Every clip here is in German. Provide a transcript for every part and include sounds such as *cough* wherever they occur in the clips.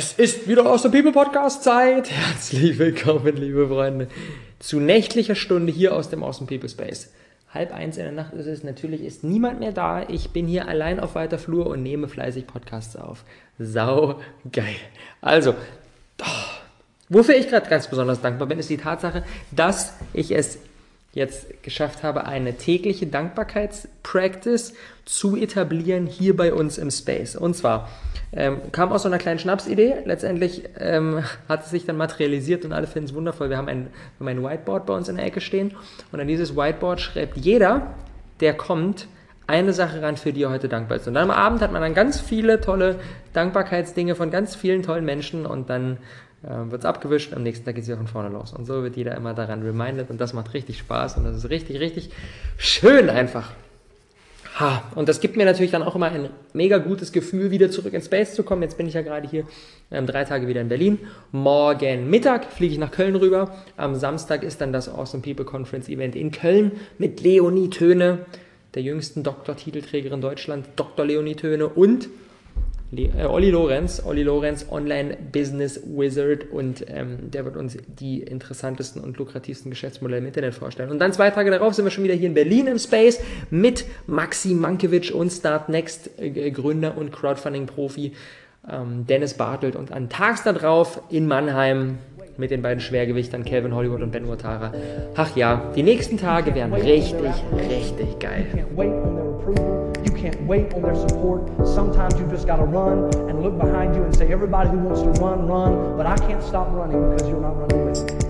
Es ist wieder aus der People Podcast Zeit. Herzlich willkommen, liebe Freunde, zu nächtlicher Stunde hier aus dem Awesome People Space. Halb eins in der Nacht ist es, natürlich ist niemand mehr da. Ich bin hier allein auf weiter Flur und nehme fleißig Podcasts auf. Sau geil. Also, oh, wofür ich gerade ganz besonders dankbar bin, ist die Tatsache, dass ich es jetzt geschafft habe, eine tägliche Dankbarkeitspractice zu etablieren hier bei uns im Space. Und zwar ähm, kam aus so einer kleinen Schnapsidee. Letztendlich ähm, *laughs* hat es sich dann materialisiert und alle finden es wundervoll. Wir haben, ein, wir haben ein Whiteboard bei uns in der Ecke stehen und an dieses Whiteboard schreibt jeder, der kommt, eine Sache ran, für die er heute dankbar ist. Und dann am Abend hat man dann ganz viele tolle Dankbarkeitsdinge von ganz vielen tollen Menschen und dann äh, wird es abgewischt, am nächsten Tag geht es wieder von vorne los. Und so wird jeder immer daran reminded und das macht richtig Spaß und das ist richtig, richtig schön einfach. Ha, und das gibt mir natürlich dann auch immer ein mega gutes Gefühl, wieder zurück in Space zu kommen. Jetzt bin ich ja gerade hier ähm, drei Tage wieder in Berlin. Morgen Mittag fliege ich nach Köln rüber. Am Samstag ist dann das Awesome People Conference Event in Köln mit Leonie Töne, der jüngsten Doktortitelträgerin Deutschland, Dr. Leonie Töne und äh, Olli Lorenz, Olli Lorenz, Online Business Wizard und ähm, der wird uns die interessantesten und lukrativsten Geschäftsmodelle im Internet vorstellen. Und dann zwei Tage darauf sind wir schon wieder hier in Berlin im Space mit Maxi Mankiewicz und Startnext äh, Gründer und Crowdfunding-Profi ähm, Dennis Bartelt und an tags darauf in Mannheim mit den beiden Schwergewichtern Calvin Hollywood und Ben Watara. Ach ja, die nächsten Tage werden richtig, richtig geil. You can't wait on their support. Sometimes you just got to run and look behind you and say, everybody who wants to run, run. But I can't stop running because you're not running with me.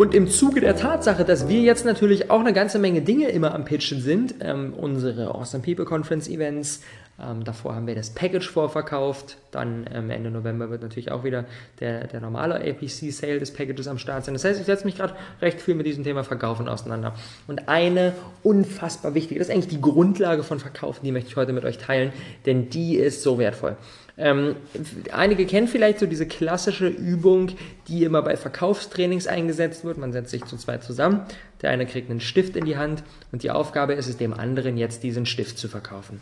Und im Zuge der Tatsache, dass wir jetzt natürlich auch eine ganze Menge Dinge immer am Pitchen sind, ähm, unsere Awesome People Conference Events, ähm, davor haben wir das Package vorverkauft. Dann ähm, Ende November wird natürlich auch wieder der, der normale APC-Sale des Packages am Start sein. Das heißt, ich setze mich gerade recht viel mit diesem Thema Verkaufen auseinander. Und eine unfassbar wichtige, das ist eigentlich die Grundlage von Verkaufen, die möchte ich heute mit euch teilen, denn die ist so wertvoll. Ähm, einige kennen vielleicht so diese klassische Übung, die immer bei Verkaufstrainings eingesetzt wird. Man setzt sich zu zweit zusammen. Der eine kriegt einen Stift in die Hand und die Aufgabe ist es, dem anderen jetzt diesen Stift zu verkaufen.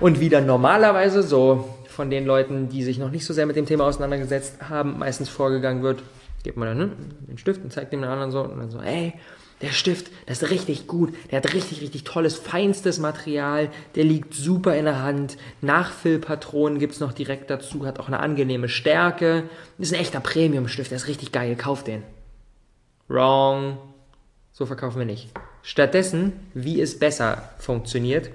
Und wie dann normalerweise so von den Leuten, die sich noch nicht so sehr mit dem Thema auseinandergesetzt haben, meistens vorgegangen wird, gibt man dann ne, den Stift und zeigt dem anderen so und dann so, ey, der Stift, das ist richtig gut, der hat richtig, richtig tolles, feinstes Material, der liegt super in der Hand, Nachfüllpatronen gibt es noch direkt dazu, hat auch eine angenehme Stärke, ist ein echter Premium-Stift, der ist richtig geil, kauf den. Wrong. So verkaufen wir nicht. Stattdessen, wie es besser funktioniert,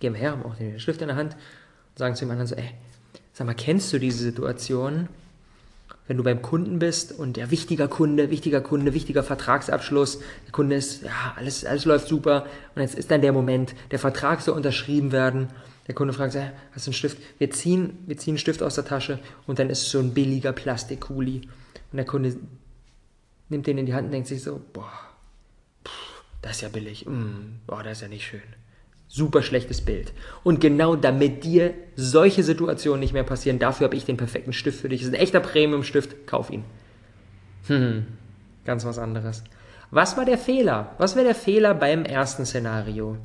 gehen wir her, haben auch den Stift in der Hand und sagen zu dem anderen so, ey, sag mal, kennst du diese Situation, wenn du beim Kunden bist und der wichtiger Kunde, wichtiger Kunde, wichtiger Vertragsabschluss, der Kunde ist, ja, alles, alles läuft super und jetzt ist dann der Moment, der Vertrag soll unterschrieben werden, der Kunde fragt, hey, hast du einen Stift? Wir ziehen, wir ziehen einen Stift aus der Tasche und dann ist so ein billiger Plastikkuli und der Kunde nimmt den in die Hand und denkt sich so, boah, pff, das ist ja billig, mm, boah, das ist ja nicht schön. Super schlechtes Bild. Und genau damit dir solche Situationen nicht mehr passieren, dafür habe ich den perfekten Stift für dich. Das ist ein echter Premium-Stift, kauf ihn. Hm, ganz was anderes. Was war der Fehler? Was wäre der Fehler beim ersten Szenario?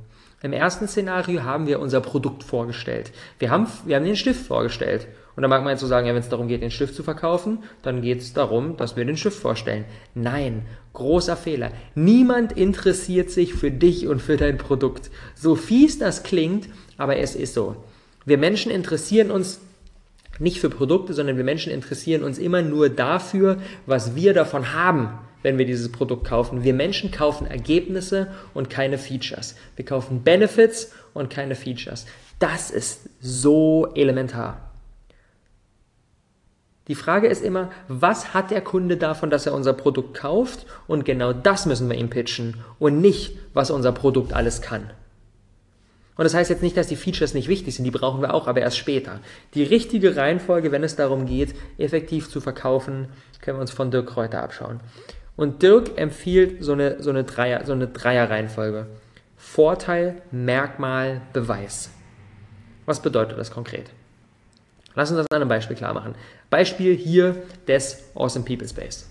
Im ersten Szenario haben wir unser Produkt vorgestellt. Wir haben, wir haben den Stift vorgestellt. Und da mag man jetzt so sagen, ja, wenn es darum geht, den Stift zu verkaufen, dann geht es darum, dass wir den Stift vorstellen. Nein, großer Fehler. Niemand interessiert sich für dich und für dein Produkt. So fies das klingt, aber es ist so. Wir Menschen interessieren uns nicht für Produkte, sondern wir Menschen interessieren uns immer nur dafür, was wir davon haben, wenn wir dieses Produkt kaufen. Wir Menschen kaufen Ergebnisse und keine Features. Wir kaufen Benefits und keine Features. Das ist so elementar. Die Frage ist immer, was hat der Kunde davon, dass er unser Produkt kauft? Und genau das müssen wir ihm pitchen und nicht, was unser Produkt alles kann. Und das heißt jetzt nicht, dass die Features nicht wichtig sind, die brauchen wir auch, aber erst später. Die richtige Reihenfolge, wenn es darum geht, effektiv zu verkaufen, können wir uns von Dirk Kräuter abschauen. Und Dirk empfiehlt so eine, so eine, Dreier, so eine Dreier-Reihenfolge. Vorteil, Merkmal, Beweis. Was bedeutet das konkret? Lass uns das an einem Beispiel klar machen. Beispiel hier des Awesome People Space.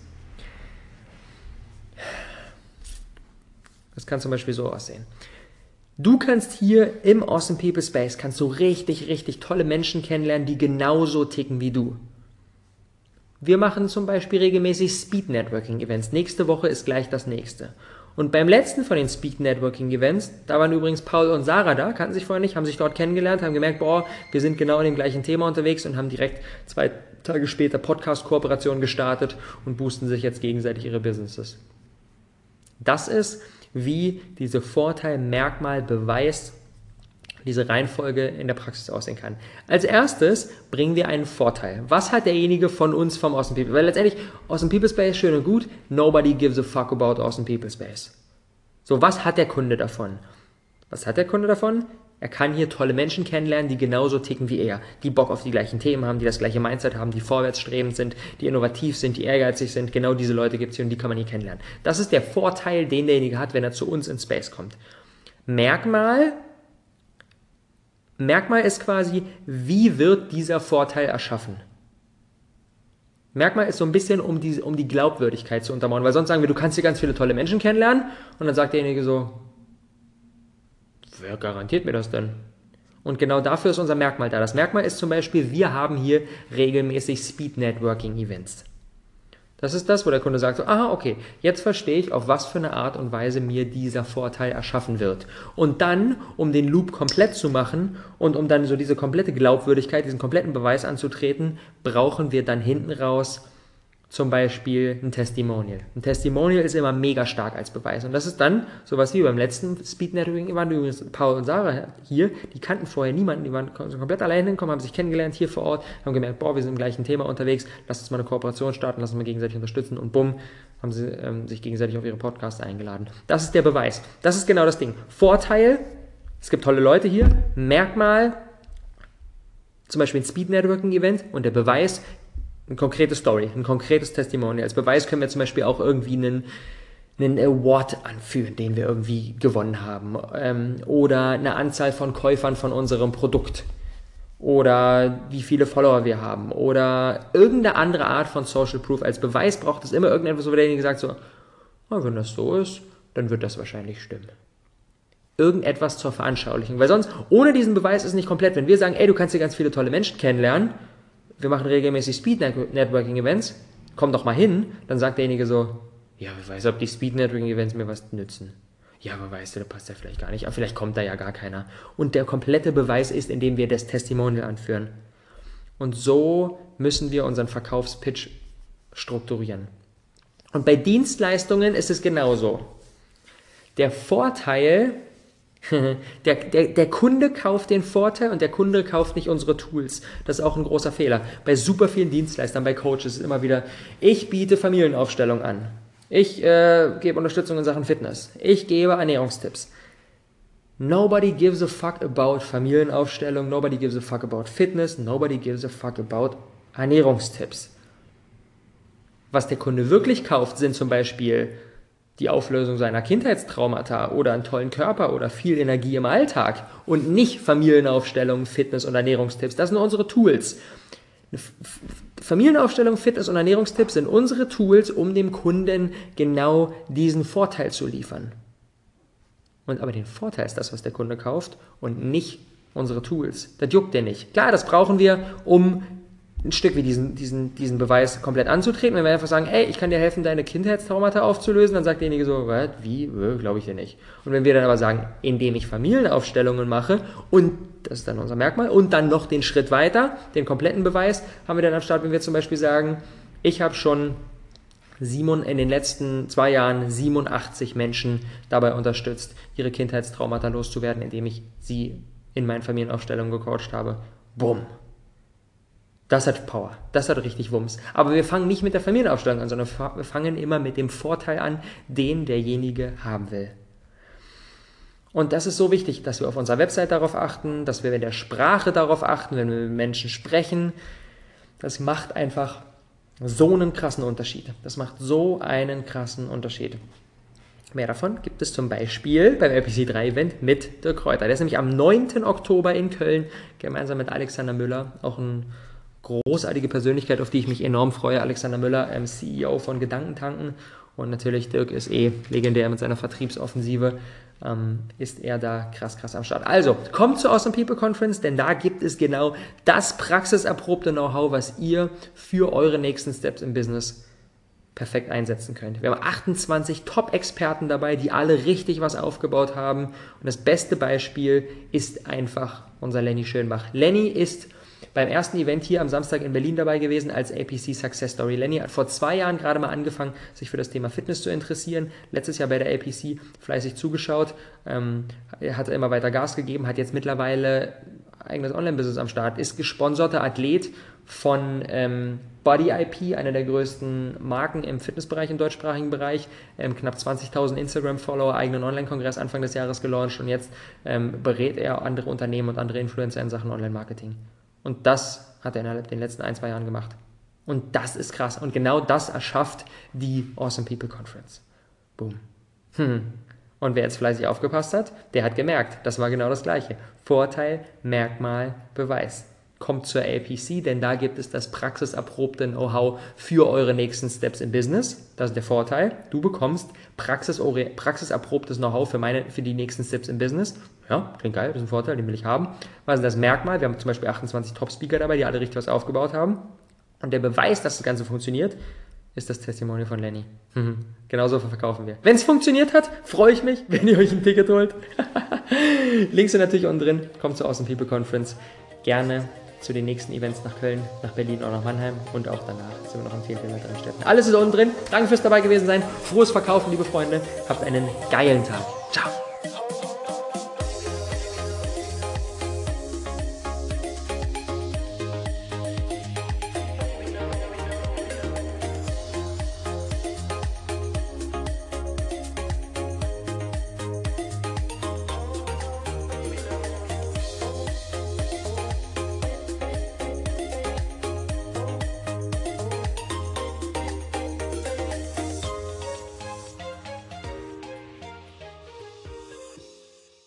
Das kann zum Beispiel so aussehen. Du kannst hier im Awesome People Space kannst du richtig, richtig tolle Menschen kennenlernen, die genauso ticken wie du. Wir machen zum Beispiel regelmäßig Speed Networking Events. Nächste Woche ist gleich das nächste. Und beim letzten von den Speed Networking Events, da waren übrigens Paul und Sarah da, kannten sich vorher nicht, haben sich dort kennengelernt, haben gemerkt, boah, wir sind genau in dem gleichen Thema unterwegs und haben direkt zwei Tage später Podcast-Kooperation gestartet und boosten sich jetzt gegenseitig ihre Businesses. Das ist, wie diese Vorteil, Merkmal, Beweis, diese Reihenfolge in der Praxis aussehen kann. Als erstes bringen wir einen Vorteil. Was hat derjenige von uns vom Awesome People? Weil letztendlich, Awesome People Space, schön und gut, nobody gives a fuck about Awesome People Space. So, was hat der Kunde davon? Was hat der Kunde davon? Er kann hier tolle Menschen kennenlernen, die genauso ticken wie er, die Bock auf die gleichen Themen haben, die das gleiche Mindset haben, die vorwärtsstrebend sind, die innovativ sind, die ehrgeizig sind. Genau diese Leute gibt es hier und die kann man hier kennenlernen. Das ist der Vorteil, den derjenige hat, wenn er zu uns in Space kommt. Merkmal, Merkmal ist quasi, wie wird dieser Vorteil erschaffen? Merkmal ist so ein bisschen, um die, um die Glaubwürdigkeit zu untermauern, weil sonst sagen wir, du kannst hier ganz viele tolle Menschen kennenlernen und dann sagt derjenige so, wer garantiert mir das denn? Und genau dafür ist unser Merkmal da. Das Merkmal ist zum Beispiel, wir haben hier regelmäßig Speed Networking Events. Das ist das, wo der Kunde sagt, so, aha, okay, jetzt verstehe ich, auf was für eine Art und Weise mir dieser Vorteil erschaffen wird. Und dann, um den Loop komplett zu machen und um dann so diese komplette Glaubwürdigkeit, diesen kompletten Beweis anzutreten, brauchen wir dann hinten raus zum Beispiel ein Testimonial. Ein Testimonial ist immer mega stark als Beweis. Und das ist dann sowas wie beim letzten Speed Networking waren übrigens Paul und Sarah hier, die kannten vorher niemanden, die waren komplett allein hinkommen, haben sich kennengelernt hier vor Ort, haben gemerkt, boah, wir sind im gleichen Thema unterwegs, lass uns mal eine Kooperation starten, lass uns mal gegenseitig unterstützen und bumm, haben sie ähm, sich gegenseitig auf ihre Podcasts eingeladen. Das ist der Beweis. Das ist genau das Ding. Vorteil, es gibt tolle Leute hier, Merkmal, zum Beispiel ein Speed Networking Event und der Beweis, eine konkrete Story, ein konkretes Testimonial. Als Beweis können wir zum Beispiel auch irgendwie einen, einen Award anführen, den wir irgendwie gewonnen haben. Ähm, oder eine Anzahl von Käufern von unserem Produkt. Oder wie viele Follower wir haben. Oder irgendeine andere Art von Social Proof. Als Beweis braucht es immer irgendetwas, wo derjenige sagt so, oh, wenn das so ist, dann wird das wahrscheinlich stimmen irgendetwas zur Veranschaulichung. Weil sonst, ohne diesen Beweis ist es nicht komplett. Wenn wir sagen, ey, du kannst hier ganz viele tolle Menschen kennenlernen, wir machen regelmäßig Speed Networking Events, komm doch mal hin, dann sagt derjenige so, ja, wer weiß, ob die Speed Networking Events mir was nützen. Ja, aber weißt du, da passt ja vielleicht gar nicht, aber vielleicht kommt da ja gar keiner. Und der komplette Beweis ist, indem wir das Testimonial anführen. Und so müssen wir unseren Verkaufspitch strukturieren. Und bei Dienstleistungen ist es genauso. Der Vorteil *laughs* Der, der, der Kunde kauft den Vorteil und der Kunde kauft nicht unsere Tools. Das ist auch ein großer Fehler. Bei super vielen Dienstleistern, bei Coaches ist immer wieder, ich biete Familienaufstellung an. Ich äh, gebe Unterstützung in Sachen Fitness. Ich gebe Ernährungstipps. Nobody gives a fuck about Familienaufstellung. Nobody gives a fuck about Fitness. Nobody gives a fuck about Ernährungstipps. Was der Kunde wirklich kauft, sind zum Beispiel die Auflösung seiner Kindheitstraumata oder einen tollen Körper oder viel Energie im Alltag und nicht Familienaufstellung, Fitness und Ernährungstipps. Das sind unsere Tools. Familienaufstellung, Fitness und Ernährungstipps sind unsere Tools, um dem Kunden genau diesen Vorteil zu liefern. Und aber den Vorteil ist das, was der Kunde kauft und nicht unsere Tools. Das juckt der nicht. Klar, das brauchen wir, um ein Stück wie diesen, diesen, diesen Beweis komplett anzutreten. Wenn wir einfach sagen, ey, ich kann dir helfen, deine Kindheitstraumata aufzulösen, dann sagt derjenige so, was, wie, glaube ich dir nicht. Und wenn wir dann aber sagen, indem ich Familienaufstellungen mache und das ist dann unser Merkmal und dann noch den Schritt weiter, den kompletten Beweis, haben wir dann am Start, wenn wir zum Beispiel sagen, ich habe schon Simon in den letzten zwei Jahren 87 Menschen dabei unterstützt, ihre Kindheitstraumata loszuwerden, indem ich sie in meinen Familienaufstellungen gecoacht habe. Bumm, das hat Power. Das hat richtig Wumms. Aber wir fangen nicht mit der Familienaufstellung an, sondern wir fangen immer mit dem Vorteil an, den derjenige haben will. Und das ist so wichtig, dass wir auf unserer Website darauf achten, dass wir in der Sprache darauf achten, wenn wir mit Menschen sprechen. Das macht einfach so einen krassen Unterschied. Das macht so einen krassen Unterschied. Mehr davon gibt es zum Beispiel beim LPC3-Event mit Dirk Kräuter. Der ist nämlich am 9. Oktober in Köln gemeinsam mit Alexander Müller, auch ein großartige Persönlichkeit, auf die ich mich enorm freue. Alexander Müller, ähm, CEO von Gedankentanken. Und natürlich Dirk ist eh legendär mit seiner Vertriebsoffensive. Ähm, ist er da krass, krass am Start. Also, kommt zur Awesome People Conference, denn da gibt es genau das praxiserprobte Know-how, was ihr für eure nächsten Steps im Business perfekt einsetzen könnt. Wir haben 28 Top-Experten dabei, die alle richtig was aufgebaut haben. Und das beste Beispiel ist einfach unser Lenny Schönbach. Lenny ist beim ersten Event hier am Samstag in Berlin dabei gewesen als APC Success Story. Lenny hat vor zwei Jahren gerade mal angefangen, sich für das Thema Fitness zu interessieren. Letztes Jahr bei der APC fleißig zugeschaut, ähm, hat immer weiter Gas gegeben, hat jetzt mittlerweile eigenes Online-Business am Start, ist gesponserter Athlet von ähm, Body IP, einer der größten Marken im Fitnessbereich, im deutschsprachigen Bereich. Ähm, knapp 20.000 Instagram-Follower, eigenen Online-Kongress Anfang des Jahres gelauncht und jetzt ähm, berät er andere Unternehmen und andere Influencer in Sachen Online-Marketing. Und das hat er innerhalb den letzten ein, zwei Jahren gemacht. Und das ist krass. Und genau das erschafft die Awesome People Conference. Boom. Hm. Und wer jetzt fleißig aufgepasst hat, der hat gemerkt, das war genau das Gleiche. Vorteil, Merkmal, Beweis. Kommt zur APC, denn da gibt es das praxiserprobte Know-how für eure nächsten Steps im Business. Das ist der Vorteil. Du bekommst praxiserprobtes Know-how für, für die nächsten Steps im Business. Ja, klingt geil, das ist ein Vorteil, den will ich haben. Was ist das Merkmal? Wir haben zum Beispiel 28 Top-Speaker dabei, die alle richtig was aufgebaut haben. Und der Beweis, dass das Ganze funktioniert, ist das Testimonial von Lenny. Mhm. Genauso verkaufen wir. Wenn es funktioniert hat, freue ich mich, *laughs* wenn ihr euch ein Ticket holt. *laughs* Links sind natürlich unten drin. Kommt zur Awesome People Conference. Gerne zu den nächsten Events nach Köln, nach Berlin oder nach Mannheim und auch danach sind wir noch in vielen, vielen weiteren Städten. Alles ist unten drin. Danke fürs dabei gewesen sein. Frohes Verkaufen, liebe Freunde. Habt einen geilen Tag. Ciao.